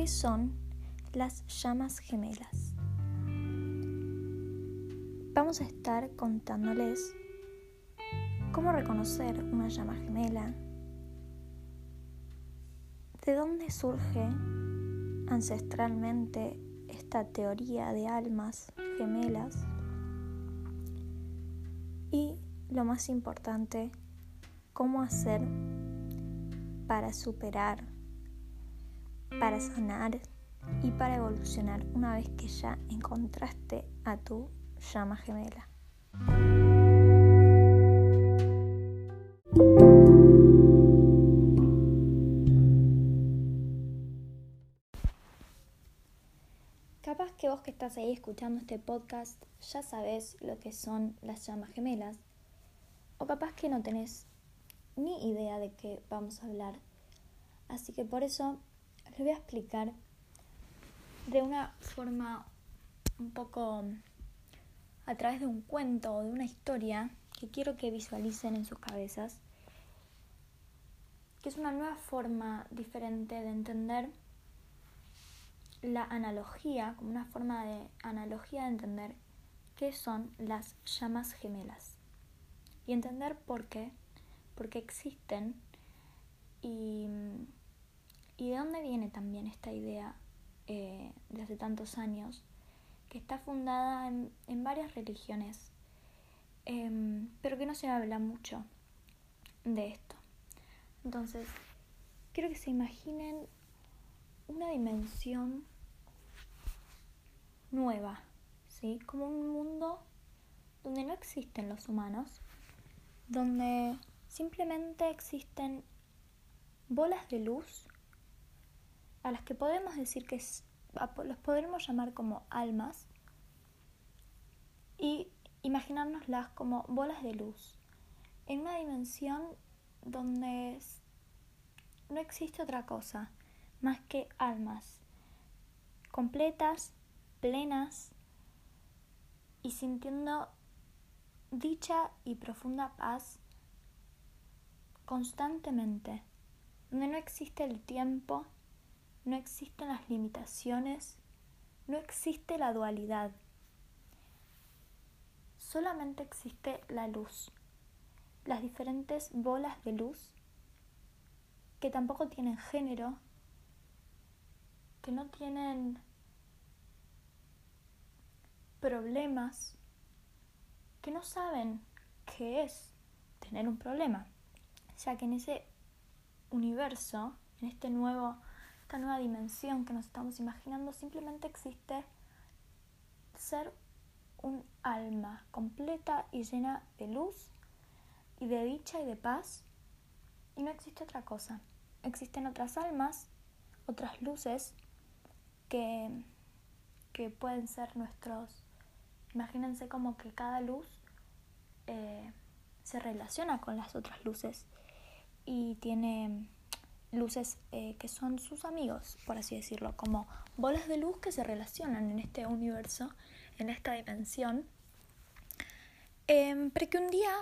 qué son las llamas gemelas. Vamos a estar contándoles cómo reconocer una llama gemela, de dónde surge ancestralmente esta teoría de almas gemelas y, lo más importante, cómo hacer para superar, para sanar y para evolucionar una vez que ya encontraste a tu llama gemela. Capaz que vos que estás ahí escuchando este podcast ya sabes lo que son las llamas gemelas, o capaz que no tenés ni idea de qué vamos a hablar. Así que por eso les voy a explicar de una forma un poco a través de un cuento o de una historia que quiero que visualicen en sus cabezas, que es una nueva forma diferente de entender la analogía, como una forma de analogía de entender qué son las llamas gemelas. Y entender por qué, por qué existen y, y de dónde viene también esta idea eh, de hace tantos años que está fundada en, varias religiones, em, pero que no se habla mucho de esto. Entonces, quiero que se imaginen una dimensión nueva, ¿sí? Como un mundo donde no existen los humanos, donde simplemente existen bolas de luz a las que podemos decir que los podremos llamar como almas y imaginárnoslas como bolas de luz en una dimensión donde no existe otra cosa más que almas completas, plenas y sintiendo dicha y profunda paz constantemente, donde no existe el tiempo no existen las limitaciones, no existe la dualidad, solamente existe la luz, las diferentes bolas de luz que tampoco tienen género, que no tienen problemas, que no saben qué es tener un problema, ya que en ese universo, en este nuevo esta nueva dimensión que nos estamos imaginando, simplemente existe ser un alma completa y llena de luz y de dicha y de paz. Y no existe otra cosa. Existen otras almas, otras luces que, que pueden ser nuestros... Imagínense como que cada luz eh, se relaciona con las otras luces y tiene luces eh, que son sus amigos, por así decirlo, como bolas de luz que se relacionan en este universo, en esta dimensión, em, pero que un día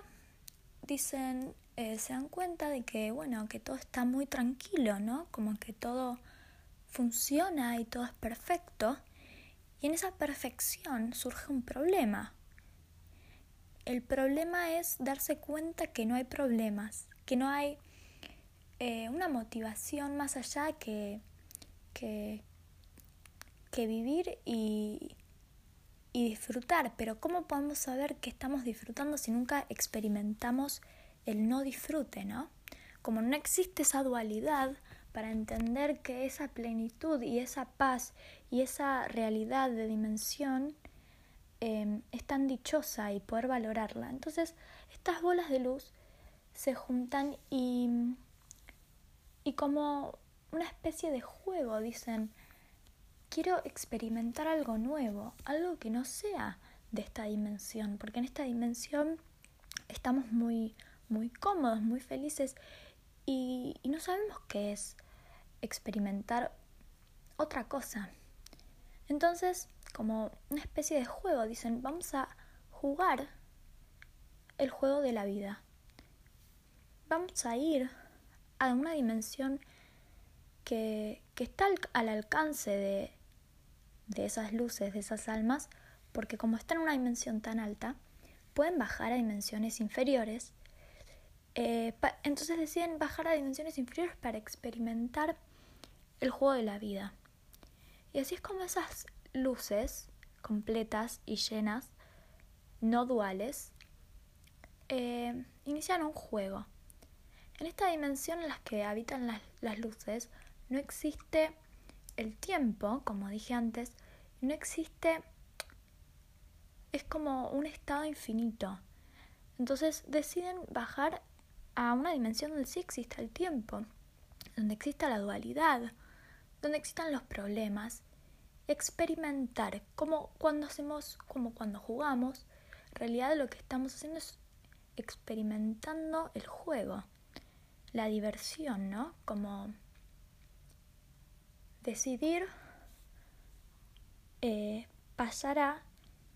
dicen, eh, se dan cuenta de que, bueno, que todo está muy tranquilo, ¿no? Como que todo funciona y todo es perfecto, y en esa perfección surge un problema. El problema es darse cuenta que no hay problemas, que no hay eh, una motivación más allá que, que, vivir y, y disfrutar. Pero ¿cómo podemos saber que estamos disfrutando si nunca experimentamos el no disfrute, ¿no? Como no existe esa dualidad para entender que esa plenitud y esa paz y esa realidad de dimensión em, es tan dichosa y poder valorarla. Entonces, estas bolas de luz se juntan y y como una especie de juego dicen, quiero experimentar algo nuevo, algo que no sea de esta dimensión, porque en esta dimensión estamos muy, muy cómodos, muy felices y, y no sabemos qué es experimentar otra cosa. Entonces, como una especie de juego, dicen, vamos a jugar el juego de la vida. Vamos a ir a una dimensión que, que está al, alcance de, de esas luces, de esas almas, porque como están en una dimensión tan alta, pueden bajar a dimensiones inferiores. Eh, entonces deciden bajar a dimensiones inferiores para experimentar el juego de la vida. Y así es como esas luces completas y llenas, no duales, eh, inician un juego. En esta dimensión en la que habitan las, las luces, no existe el tiempo, como dije antes, no existe, es como un estado infinito. Entonces deciden bajar a una dimensión donde sí existe el tiempo, donde exista la dualidad, donde existan los problemas, experimentar, como cuando hacemos, como cuando jugamos, en realidad lo que estamos haciendo es experimentando el juego, la diversión, ¿no? Como decidir eh, pasar a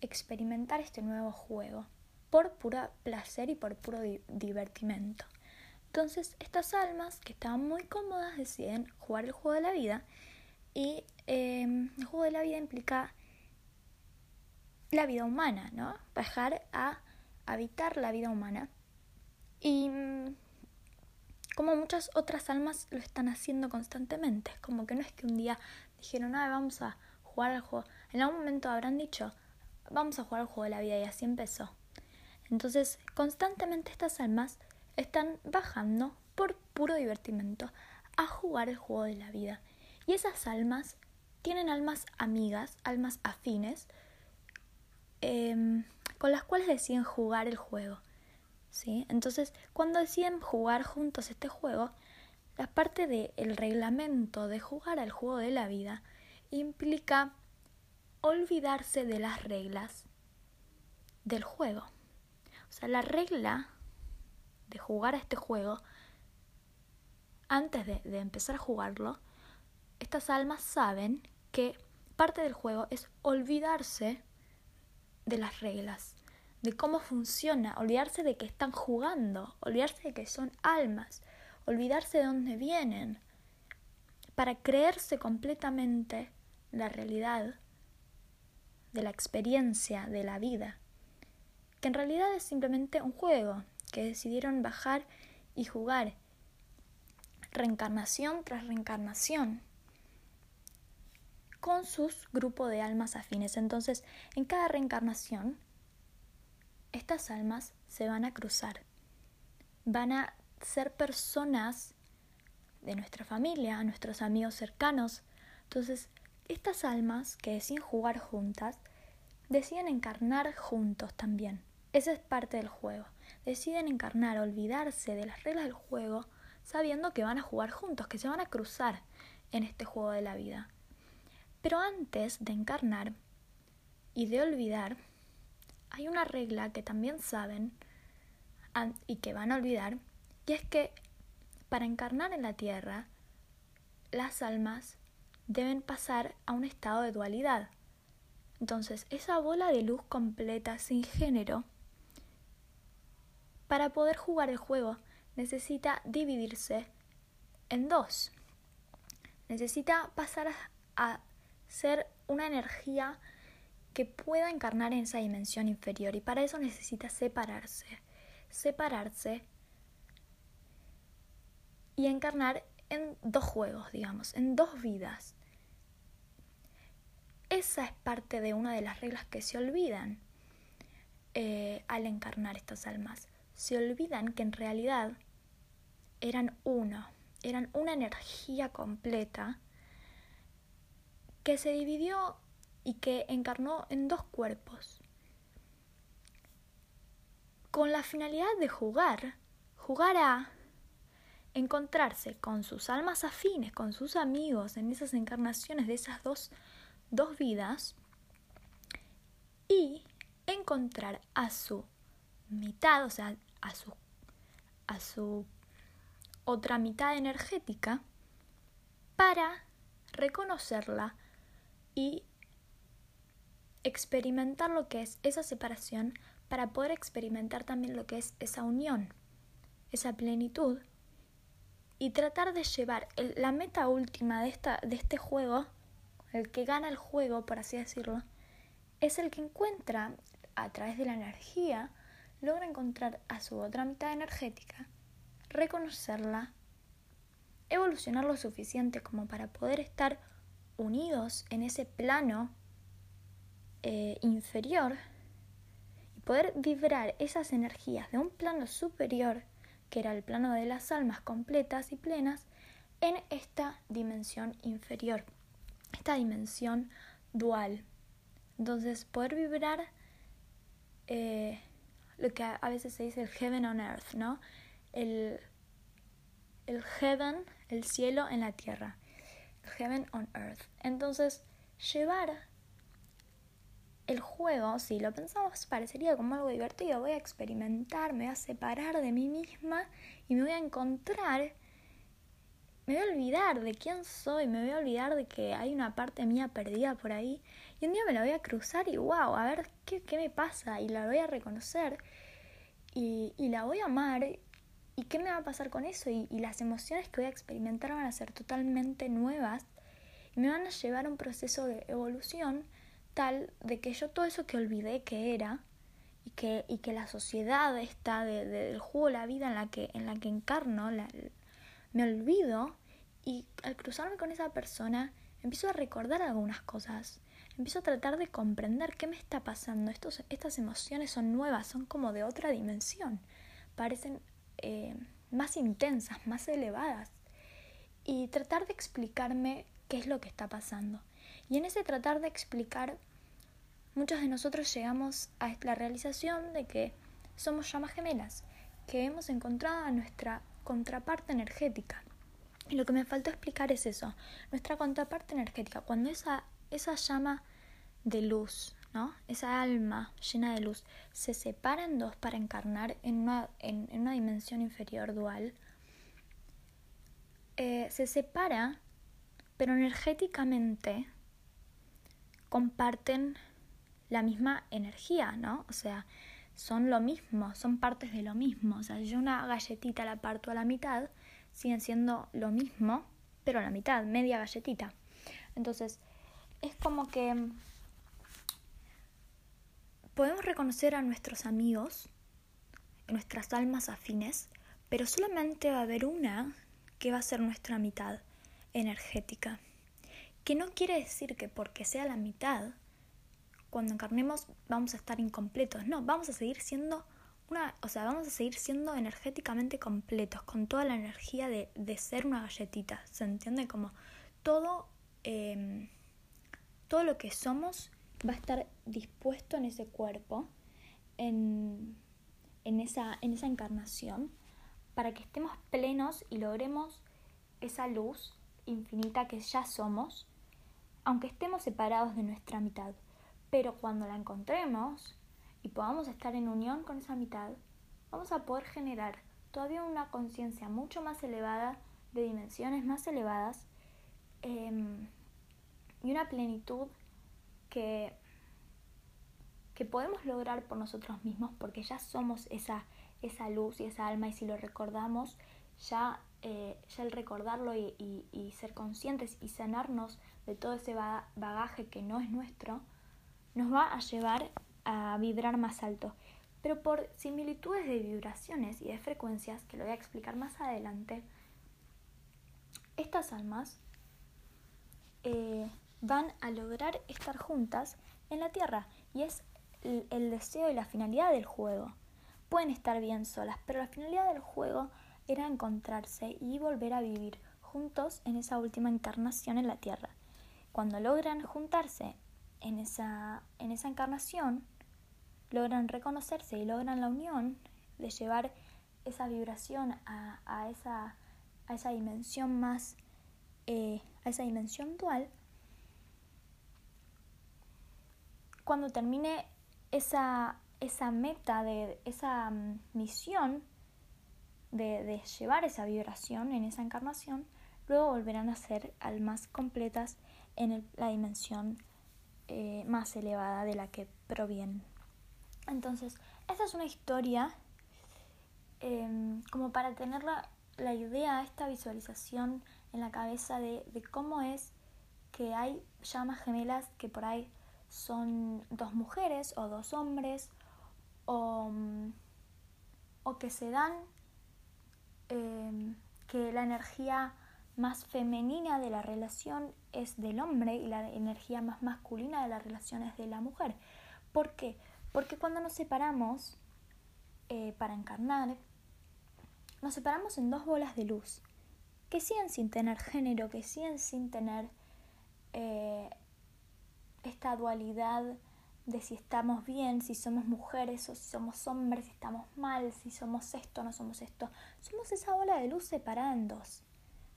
experimentar este nuevo juego por puro placer y por puro divertimento. Entonces, estas almas que estaban muy cómodas deciden jugar el juego de la vida y em, el juego de la vida implica la vida humana, ¿no? Bajar a habitar la vida humana. Y mm, como muchas otras almas lo están haciendo constantemente. Es como que no es que un día dijeron, ah, vamos a jugar al juego. En algún momento habrán dicho, vamos a jugar al juego de la vida y así empezó. Entonces, constantemente estas almas están bajando por puro divertimento a jugar el juego de la vida. Y esas almas tienen almas amigas, almas afines, em, con las cuales deciden jugar el juego. ¿Sí? Entonces, cuando deciden jugar juntos este juego, la parte del reglamento de jugar al juego de la vida implica olvidarse de las reglas del juego. O sea, la regla de jugar a este juego, antes de, de empezar a jugarlo, estas almas saben que parte del juego es olvidarse de las reglas, de cómo funciona, olvidarse de que están jugando, olvidarse de que son almas, olvidarse de dónde vienen, para creerse completamente la realidad de la experiencia de la vida, que en realidad es simplemente un juego que decidieron bajar y jugar reencarnación tras reencarnación con sus grupos de almas afines. Entonces, en cada reencarnación, estas almas se van a cruzar. Van a ser personas de nuestra familia, nuestros amigos cercanos. Entonces, estas almas que deciden jugar juntas, deciden encarnar juntos también. Esa es parte del juego. Deciden encarnar, olvidarse de las reglas del juego, sabiendo que van a jugar juntos, que se van a cruzar en este juego de la vida. Pero antes de encarnar y de olvidar, hay una regla que también saben y que van a olvidar, y es que para encarnar en la tierra, las almas deben pasar a un estado de dualidad. Entonces, esa bola de luz completa sin género, para poder jugar el juego, necesita dividirse en dos. Necesita pasar a ser una energía que pueda encarnar en esa dimensión inferior y para eso necesita separarse, separarse y encarnar en dos juegos, digamos, en dos vidas. Esa es parte de una de las reglas que se olvidan eh, al encarnar estas almas. Se olvidan que en realidad eran uno, eran una energía completa que se dividió y que encarnó en dos cuerpos, con la finalidad de jugar, jugar a encontrarse con sus almas afines, con sus amigos en esas encarnaciones de esas dos, dos vidas y encontrar a su mitad, o sea, a su, a su otra mitad energética para reconocerla y experimentar lo que es esa separación para poder experimentar también lo que es esa unión, esa plenitud y tratar de llevar la meta última de, esta, de este juego, el que gana el juego, por así decirlo, es el que encuentra a través de la energía, logra encontrar a su otra mitad energética, reconocerla, evolucionar lo suficiente como para poder estar unidos en ese plano eh, inferior y poder vibrar esas energías de un plano superior que era el plano de las almas completas y plenas, en esta dimensión inferior, esta dimensión dual. Entonces, poder vibrar eh, lo que a veces se dice el heaven on earth, ¿no? El, el heaven, el cielo en la tierra. Heaven on earth. Entonces, llevar el juego, si lo pensamos, parecería como algo divertido. Voy a experimentar, me voy a separar de mí misma y me voy a encontrar. Me voy a olvidar de quién soy, me voy a olvidar de que hay una parte mía perdida por ahí. Y un día me la voy a cruzar y wow, a ver qué, qué me pasa. Y la voy a reconocer. Y, y, la voy a amar. ¿Y qué me va a pasar con eso? Y, y las emociones que voy a experimentar van a ser totalmente nuevas. Y me van a llevar a un proceso de evolución tal de que yo todo eso que olvidé que era y que, y que la sociedad está de, del juego la vida en la que, en la que encarno, me olvido y al cruzarme con esa persona empiezo a recordar algunas cosas, empiezo a tratar de comprender qué me está pasando, Estos, estas emociones son nuevas, son como de otra dimensión, parecen eh, más intensas, más elevadas. Y tratar de explicarme qué es lo que está pasando. Y en ese tratar de explicar, muchos de nosotros llegamos a la realización de que somos llamas gemelas, que hemos encontrado a nuestra contraparte energética. Y lo que me faltó explicar es eso, nuestra contraparte energética, cuando esa, esa llama de luz, ¿no? esa alma llena de luz, se separa en dos para encarnar en una, en, una dimensión inferior dual, eh, se separa, pero energéticamente comparten la misma energía, ¿no? O sea, son lo mismo, son partes de lo mismo. O sea, yo una galletita la parto a la mitad, siguen siendo lo mismo, pero a la mitad, media galletita. Entonces, es como que podemos reconocer a nuestros amigos, nuestras almas afines, pero solamente va a haber una que va a ser nuestra mitad energética. Que no quiere decir que porque sea la mitad, cuando encarnemos vamos a estar incompletos. No, vamos a seguir siendo una, o sea, vamos a seguir siendo energéticamente completos, con toda la energía de, de ser una galletita. ¿Se entiende? Como todo, em, todo lo que somos va a estar dispuesto en ese cuerpo, en, en, esa, en esa encarnación, para que estemos plenos y logremos esa luz infinita que ya somos aunque estemos separados de nuestra mitad. Pero cuando la encontremos y podamos estar en unión con esa mitad, vamos a poder generar todavía una conciencia mucho más elevada, de dimensiones más elevadas, em, y una plenitud que, que podemos lograr por nosotros mismos porque ya somos esa, esa luz y esa alma y si lo recordamos, ya, eh, ya el recordarlo y, y ser conscientes y sanarnos de todo ese bagaje que no es nuestro, nos va a llevar a vibrar más alto. Pero por similitudes de vibraciones y de frecuencias, que lo voy a explicar más adelante, estas almas eh, van a lograr estar juntas en la Tierra y es el, el deseo y la finalidad del juego. Pueden estar bien solas, pero la finalidad del juego era encontrarse y volver a vivir juntos en esa última encarnación en la Tierra cuando logran juntarse en esa, en esa encarnación, logran reconocerse y logran la unión de llevar esa vibración a, a, esa, a esa dimensión más, eh, a esa dimensión dual, cuando termine esa, esa meta, de esa mm, misión de, de llevar esa vibración en esa encarnación, luego volverán a ser almas completas en la dimensión eh, más elevada de la que provienen. Entonces, esta es una historia em, como para tenerla la idea, esta visualización en la cabeza de, de cómo es que hay llamas gemelas que por ahí son dos mujeres o dos hombres o, mm, o que se dan em, que la energía más femenina de la relación es del hombre y la energía más masculina de la relación es de la mujer. ¿Por qué? Porque cuando nos separamos eh, para encarnar, nos separamos en dos bolas de luz que siguen sin tener género, que siguen sin tener eh, esta dualidad de si estamos bien, si somos mujeres o si somos hombres, si estamos mal, si somos esto no somos esto. Somos esa bola de luz separada en dos.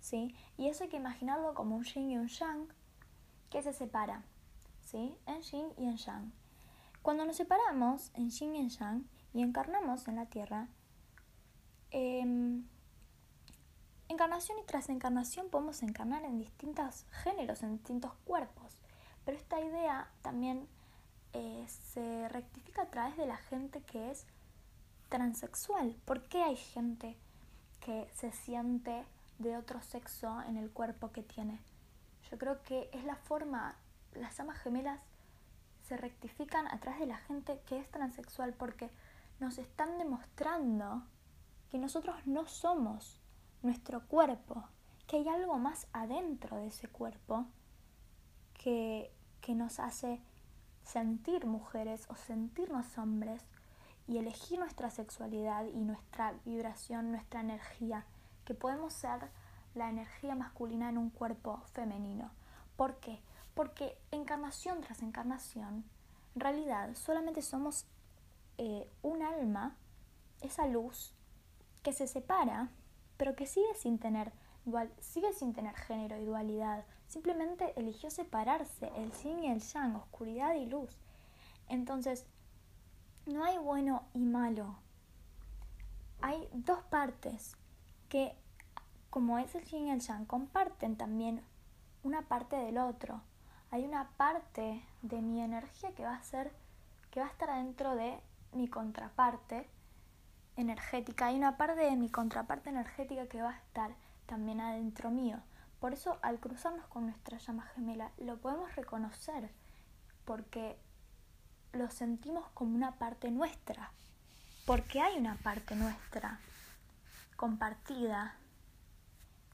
¿Sí? Y eso hay que imaginarlo como un yin y un yang que se separa, ¿sí? En yin y en yang. Cuando nos separamos en yin y en yang y encarnamos en la tierra, em, encarnación y tras encarnación podemos encarnar en distintos géneros, en distintos cuerpos. Pero esta idea también eh, se rectifica a través de la gente que es transexual. ¿Por qué hay gente que se siente de otro sexo en el cuerpo que tiene? Yo creo que es la forma, las amas gemelas se rectifican a través de la gente que es transexual porque nos están demostrando que nosotros no somos nuestro cuerpo, que hay algo más adentro de ese cuerpo que, que nos hace sentir mujeres o sentirnos hombres y elegir nuestra sexualidad y nuestra vibración, nuestra energía, que podemos ser la energía masculina en un cuerpo femenino. ¿Por qué? Porque encarnación tras encarnación, en realidad solamente somos eh, un alma, esa luz, que se separa, pero que sigue sin tener sigue sin tener género y dualidad, simplemente eligió separarse, el yin y el yang, oscuridad y luz. Entonces, no hay bueno y malo. Hay dos partes que, como es el yin y el yang, comparten también una parte del otro. Hay una parte de mi energía que va a ser, que va a estar dentro de mi contraparte energética. Hay una parte de mi contraparte energética que va a estar también adentro mío. Por eso al cruzarnos con nuestra llama gemela lo podemos reconocer porque lo sentimos como una parte nuestra, porque hay una parte nuestra compartida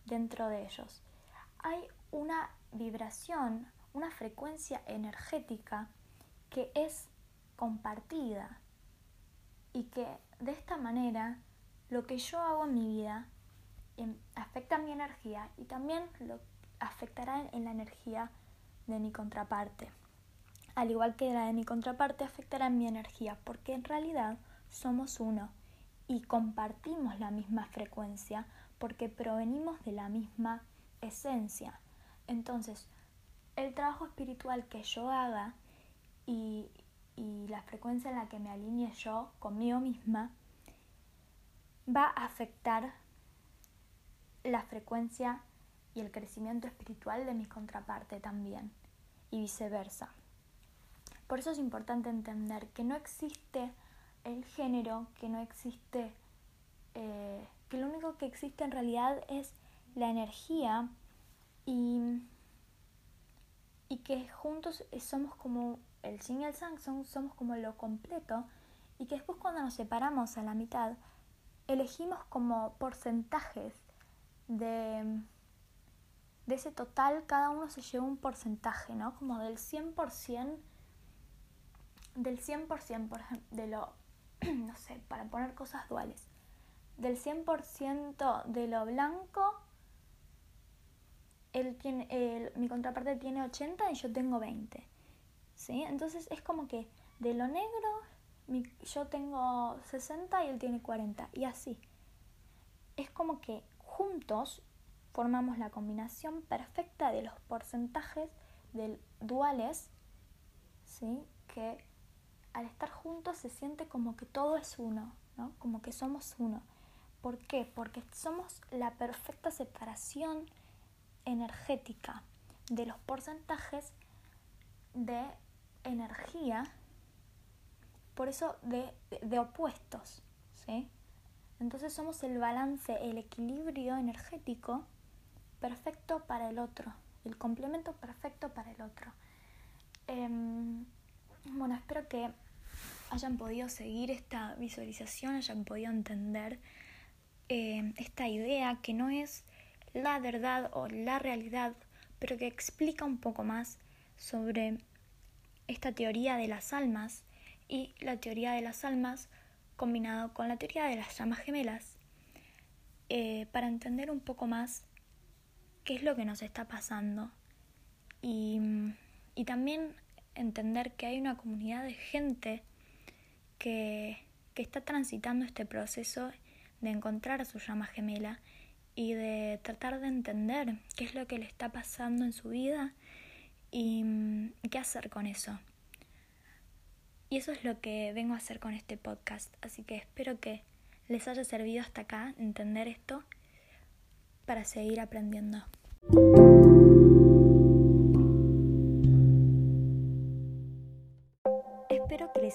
dentro de ellos. Hay una vibración, una frecuencia energética que es compartida y que de esta manera lo que yo hago en mi vida afecta mi energía y también lo afectará en la energía de mi contraparte. Al igual que la de mi contraparte afectará en mi energía, porque en realidad somos uno y compartimos la misma frecuencia porque provenimos de la misma esencia. Entonces, el trabajo espiritual que yo haga y, y la frecuencia en la que me alinee yo conmigo misma va a afectar la frecuencia y el crecimiento espiritual de mi contraparte también, y viceversa. Por eso es importante entender que no existe el género, que no existe, eh, que lo único que existe en realidad es la energía y, y que juntos somos como el yin y el sang, somos como lo completo y que después cuando nos separamos a la mitad, elegimos como porcentajes de, de ese total, cada uno se lleva un porcentaje, ¿no? Como del 100%, del 100%, por ejemplo, de lo, no sé, para poner cosas duales, del 100% de lo blanco, él tiene, mi contraparte tiene 80 y yo tengo 20. ¿Sí? Entonces es como que de lo negro yo tengo 60 y él tiene 40 y así. Es como que juntos formamos la combinación perfecta de los porcentajes del duales, ¿sí? que al estar juntos se siente como que todo es uno, ¿no? como que somos uno. ¿Por qué? Porque somos la perfecta separación energética de los porcentajes de energía, por eso de, de opuestos. ¿sí? Entonces somos el balance, el equilibrio energético perfecto para el otro, el complemento perfecto para el otro. Em, bueno, espero que hayan podido seguir esta visualización, hayan podido entender em, esta idea que no es la verdad o la realidad, pero que explica un poco más sobre esta teoría de las almas y la teoría de las almas combinado con la teoría de las llamas gemelas eh, para entender un poco más qué es lo que nos está pasando. Y, y también entender que hay una comunidad de gente que, que está transitando este proceso de encontrar a su llama gemela y de tratar de entender qué es lo que le está pasando en su vida y qué hacer con eso. Y eso es lo que vengo a hacer con este podcast, así que espero que les haya servido hasta acá entender esto para seguir aprendiendo.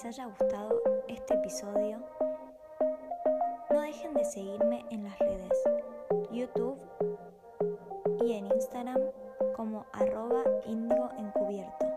Haya gustado este episodio. No dejen de seguirme en las redes YouTube y en Instagram como arroba encubierto.